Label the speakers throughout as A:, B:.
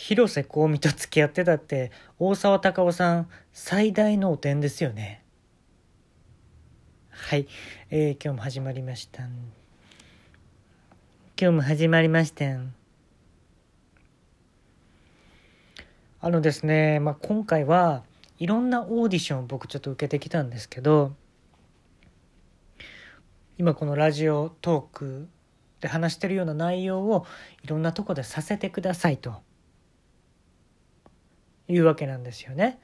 A: 広瀬香美と付き合ってたって大沢たかおさん最大のお点ですよね。はい、えー、今日も始まりました今日も始まりましたあのですね、まあ、今回はいろんなオーディションを僕ちょっと受けてきたんですけど今このラジオトークで話してるような内容をいろんなとこでさせてくださいと。いうわけなんですよね。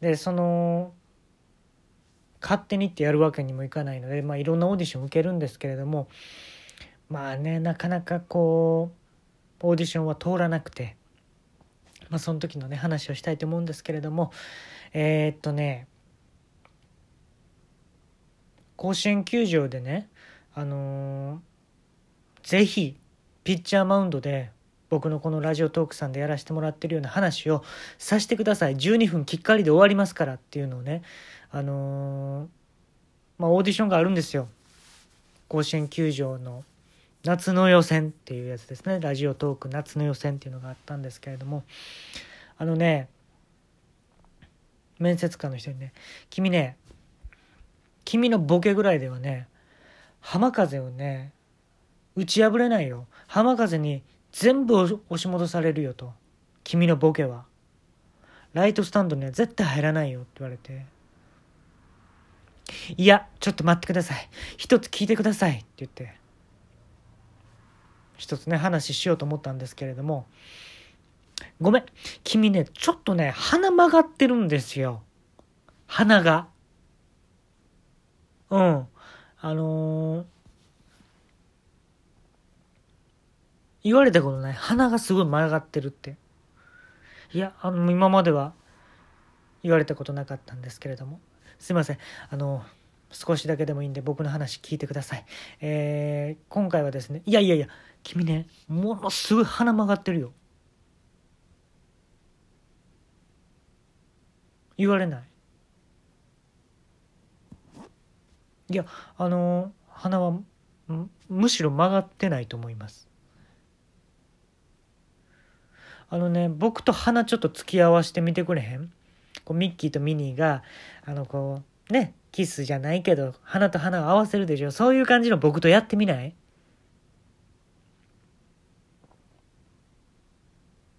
A: でその勝手にってやるわけにもいかないので、まあ、いろんなオーディション受けるんですけれどもまあねなかなかこうオーディションは通らなくて、まあ、その時のね話をしたいと思うんですけれどもえー、っとね甲子園球場でねあのー、ぜひピッチャーマウンドで僕のこのラジオトークさんでやらせてもらってるような話をさせてください。12分きっかりで終わりますからっていうのをね。あのー、まあオーディションがあるんですよ。甲子園球場の夏の予選っていうやつですね。ラジオトーク夏の予選っていうのがあったんですけれども。あのね面接官の人にね「君ね君のボケぐらいではね浜風をね打ち破れないよ。浜風に全部押し戻されるよと。君のボケは。ライトスタンドには絶対入らないよって言われて。いやちょっと待ってください。一つ聞いてくださいって言って。一つね話しようと思ったんですけれども。ごめん。君ねちょっとね鼻曲がってるんですよ。鼻が。うん。あのー言われたことない。鼻がすごい曲がってるって。いやあの今までは言われたことなかったんですけれども。すいません。あの少しだけでもいいんで僕の話聞いてください。えー、今回はですねいやいやいや君ねものすごい鼻曲がってるよ。言われない。いやあの鼻はむしろ曲がってないと思います。あのね僕と鼻ちょっと付き合わせてみてくれへん？こうミッキーとミニーがあのこうねキスじゃないけど鼻と鼻を合わせるでしょ？そういう感じの僕とやってみない？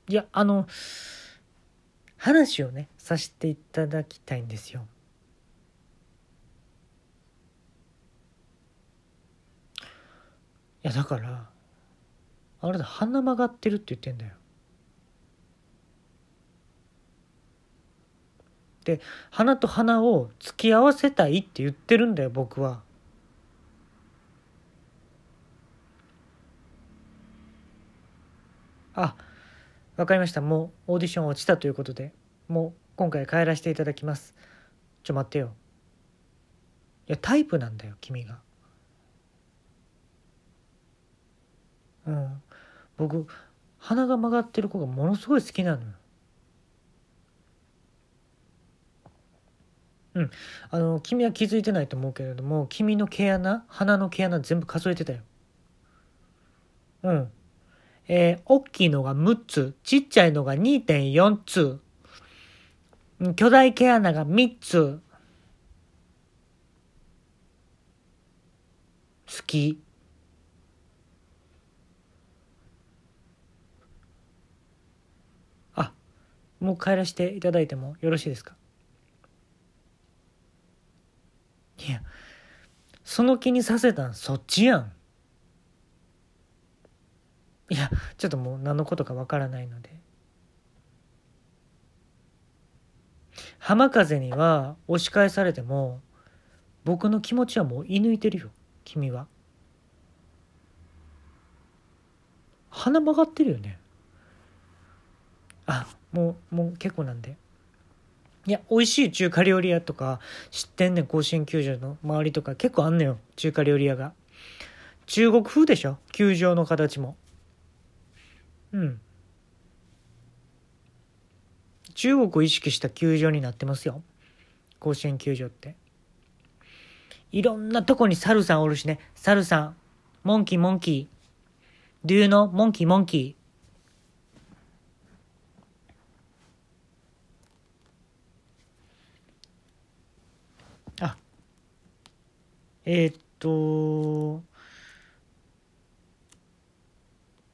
A: いやあの話をねさせていただきたいんですよ。いやだからあれだ鼻曲がってるって言ってんだよ。で鼻と鼻を突き合わせたいって言ってるんだよ僕は。あわかりました。もうオーディション落ちたということで。もう今回帰らせていただきます。ちょ待ってよ。いやタイプなんだよ君が。うん。僕鼻が曲がってる子がものすごい好きなのよ。うん、あの君は気づいてないと思うけれども君の毛穴鼻の毛穴全部数えてたよ。うん。えー、大きいのが6つちっちゃいのが2.4つ。巨大毛穴が3つ。好きあもう帰らせていただいてもよろしいですか？いやその気にさせたんそっちやん。いやちょっともう何のことかわからないので。浜風には押し返されても僕の気持ちはもう射抜いてるよ君は。鼻曲がってるよね。あもうもう結構なんで。いや、美味しい中華料理屋とか知ってんねん、甲子園球場の周りとか結構あんのよ、中華料理屋が。中国風でしょ？球場の形も。うん。中国を意識した球場になってますよ。甲子園球場って。いろんなとこにサルさんおるしね。サルさん。モンキーモンキー。Do you know モンキーモンキーえー、っと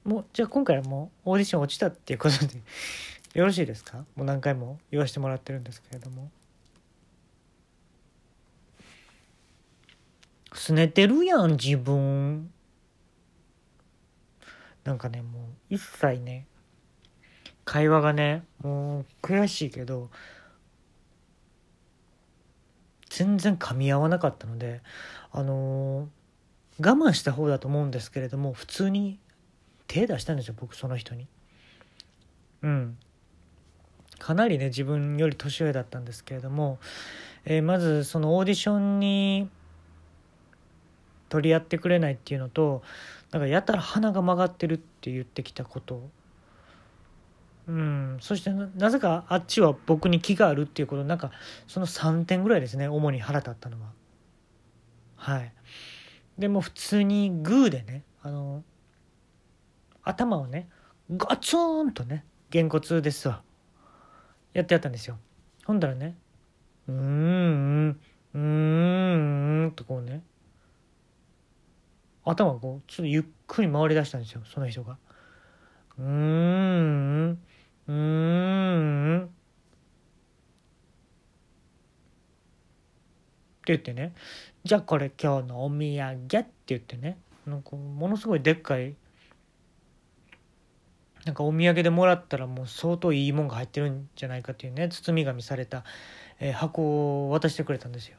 A: もうじゃあ今回はもうオーディション落ちたっていうことで よろしいですか？もう何回も言わせてもらってるんですけれども。すねてるやん自分。なんかねもう一切ね会話がねもう悔しいけど全然噛み合わなかったのであのー、我慢した方だと思うんですけれども普通に手出したんですよ僕その人に。うん。かなりね自分より年上だったんですけれども、えー、まずそのオーディションに取り合ってくれないっていうのとなんかやたら鼻が曲がってるって言ってきたこと。うん。そしてなぜかあっちは僕に気があるっていうことなんかその3点ぐらいですね主に腹立ったのは。はい。でも普通にグーでねあの頭をねガツンとねげんこつですわ。やってやったんですよ。ほんだらねうーんうーんとこうね頭がこうちょっとゆっくり回りだしたんですよその人が。うーんうーん。って言ってね。じゃあこれ今日のお土産って言ってね。なんかものすごいでっかい。なんかお土産でもらったらもう相当いいもんが入ってるんじゃないかっていうね。包み紙された、えー、箱を渡してくれたんですよ。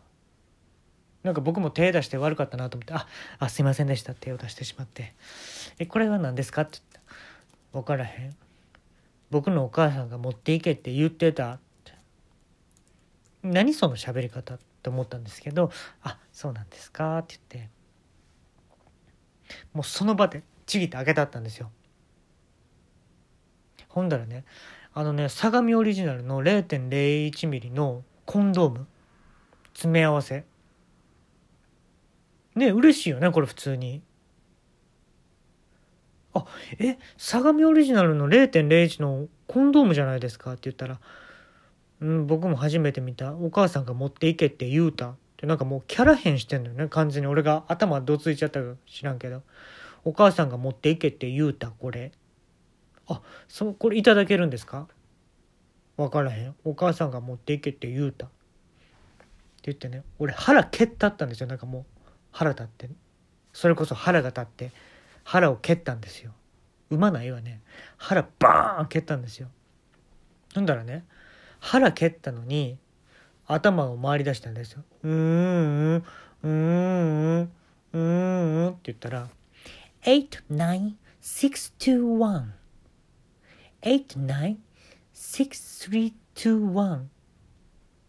A: なんか僕も手出して悪かったなと思って「ああすいませんでした」手を出してしまって「えこれは何ですか?」って言った「分からへん。僕のお母さんが持っていけって言ってた」って何その喋り方って思ったんですけど「あそうなんですか」って言って。もうその場でちぎって開けたったんですよ。ほんだらねあのね相模オリジナルの 0.01mm のコンドーム詰め合わせ。ね嬉しいよねこれ普通に。あえ相模オリジナルの0.01のコンドームじゃないですかって言ったら「うん僕も初めて見た。お母さんが持っていけって言うた」ってなんかもうキャラ変してんのよね。完全に。俺が頭どついちゃったか知らんけど「お母さんが持っていけって言うたこれ」あそこれいただけるんですか？分からへん。お母さんが持っていけって言うた。って言ってね。俺腹蹴ったったんですよ。なんかもう腹立って。それこそ腹が立って。腹を蹴ったんですよ。産まないわね。腹バーン蹴ったんですよ。ほんだらね。腹蹴ったのに頭を回り出したんですよ。うーんうーんうーんって言ったら89621 89631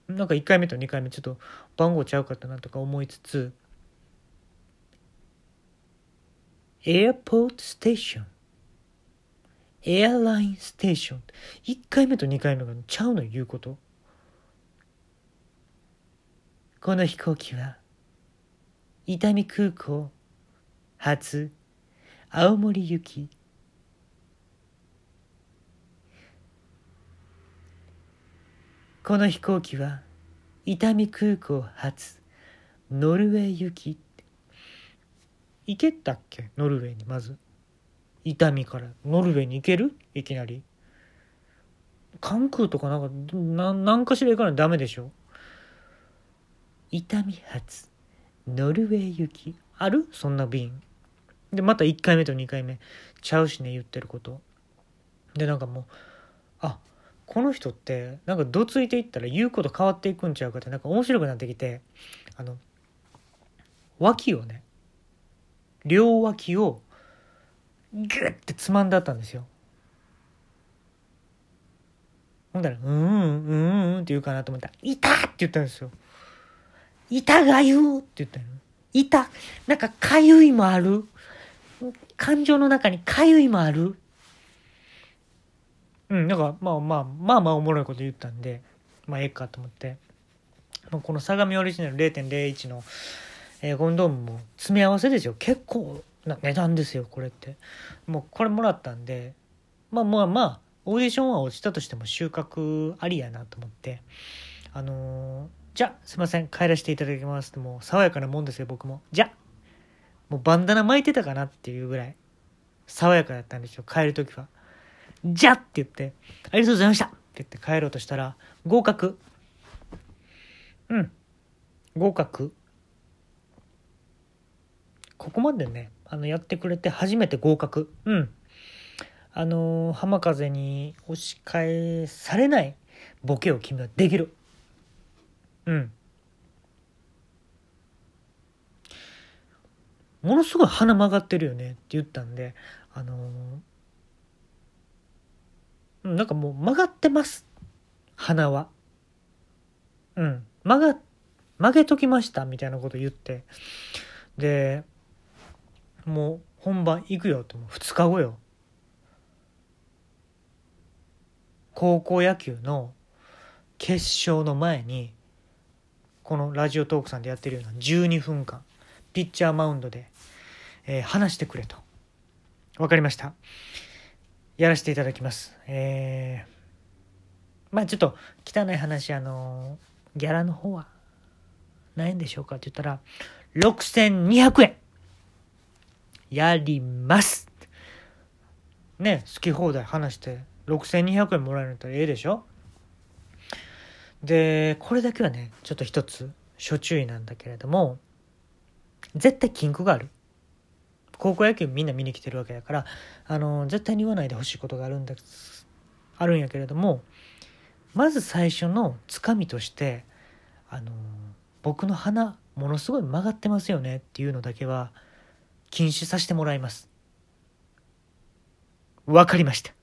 A: なんか1回目と2回目ちょっと番号ちゃうかったなとか思いつつエアポートステーションエアラインステーション1回目と2回目がちゃうの言うこと。この飛行機は伊丹空港初青森行き。この飛行機は伊丹空港発ノルウェー行き。行けたっけ？ノルウェーにまず。伊丹から。ノルウェーに行ける？いきなり。関空とかなんかな何かしら行かないとダメでしょ？伊丹発。ノルウェー行き。ある？そんな便。でまた1回目と2回目。ちゃうしね言ってること。でなんかもうあこの人ってなんかどついていったら言うこと変わっていくんちゃうかってなんか面白くなってきてあの脇をね両脇をギュッてつまんだったんですよ。ほんだら「うんうんうん」って言うかなと思ったら「いた!」って言ったんですよ。「いたがゆう」って言ったの。いたなんかかゆいもある感情の中にかゆいもあるうん、なんかまあまあまあまあおもろいこと言ったんでまあええかと思って、ま、この相模オリジナル0.01のえー、コンドームも詰め合わせですよ。結構な値段ですよこれって。もうこれもらったんで。まあまあまあオーディションは落ちたとしても収穫ありやなと思って。あのー、じゃあすいません。帰らせていただきます。ってもう爽やかなもんですよ僕も。じゃあもうバンダナ巻いてたかなっていうぐらい。爽やかだったんですよ帰る時は。じゃあって言ってありがとうございました。って言って帰ろうとしたら合格。うん。合格。ここまでねあのやってくれて初めて合格。うん。あの浜風に押し返されないボケを君はできる。うん。ものすごい鼻曲がってるよね。って言ったんであのーなんかもう曲がってます。鼻は。うん。曲が曲げときました。みたいなこと言って。でもう本番行くよってもう2日後よ。高校野球の決勝の前にこのラジオトークさんでやってるような12分間ピッチャーマウンドで、えー話してくれと。わかりました。やらせていただきます。えーまあちょっと汚い話あのギャラの方は何円でしょうかって言ったら6200円。やります。ね好き放題話して6200円もらえるんだったらええでしょ？でこれだけはねちょっと一つ諸注意なんだけれども絶対禁句がある。高校野球みんな見に来てるわけだからあの絶対に言わないでほしいことがあるんだあるんやけれどもまず最初のつかみとしてあの僕の鼻ものすごい曲がってますよねっていうのだけは禁止させてもらいます。わかりました。